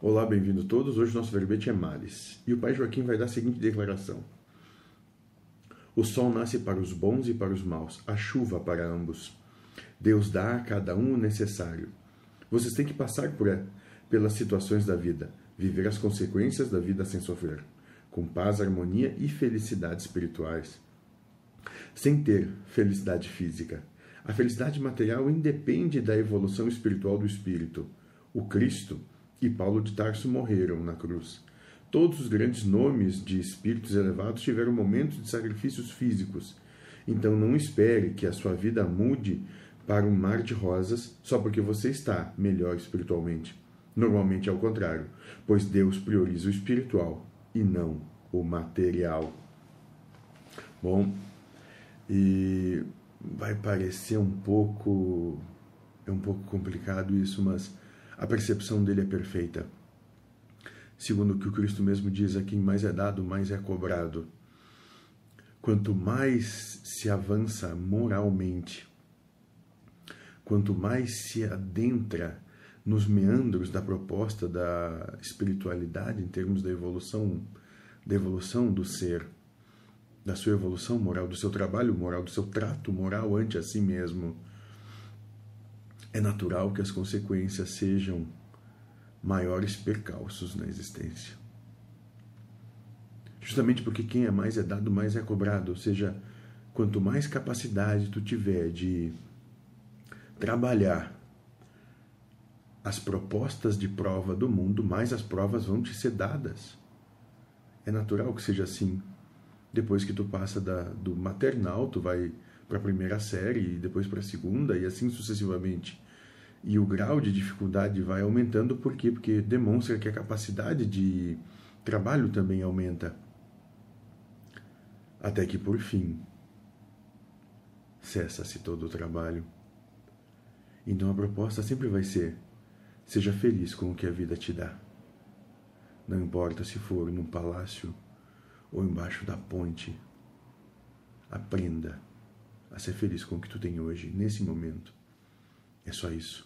Olá, bem-vindo todos. Hoje nosso verbete é Mares. E o pai Joaquim vai dar a seguinte declaração: O sol nasce para os bons e para os maus, a chuva para ambos. Deus dá a cada um o necessário. Vocês têm que passar por, pelas situações da vida, viver as consequências da vida sem sofrer, com paz, harmonia e felicidade espirituais. Sem ter felicidade física. A felicidade material independe da evolução espiritual do espírito. O Cristo e Paulo de Tarso morreram na cruz. Todos os grandes nomes de espíritos elevados tiveram momentos de sacrifícios físicos. Então não espere que a sua vida mude para um mar de rosas só porque você está melhor espiritualmente. Normalmente é o contrário, pois Deus prioriza o espiritual e não o material. Bom, e vai parecer um pouco é um pouco complicado isso, mas a percepção dele é perfeita. Segundo o que o Cristo mesmo diz, a quem mais é dado, mais é cobrado. Quanto mais se avança moralmente, quanto mais se adentra nos meandros da proposta da espiritualidade em termos da evolução, da evolução do ser, da sua evolução moral, do seu trabalho moral, do seu trato moral ante a si mesmo, é natural que as consequências sejam maiores percalços na existência. Justamente porque quem é mais é dado, mais é cobrado. Ou seja, quanto mais capacidade tu tiver de trabalhar as propostas de prova do mundo, mais as provas vão te ser dadas. É natural que seja assim. Depois que tu passa da, do maternal, tu vai para a primeira série, e depois para a segunda, e assim sucessivamente. E o grau de dificuldade vai aumentando, por quê? Porque demonstra que a capacidade de trabalho também aumenta. Até que, por fim, cessa-se todo o trabalho. Então a proposta sempre vai ser: seja feliz com o que a vida te dá. Não importa se for num palácio ou embaixo da ponte. Aprenda a ser feliz com o que tu tem hoje, nesse momento. É só isso.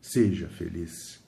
Seja feliz.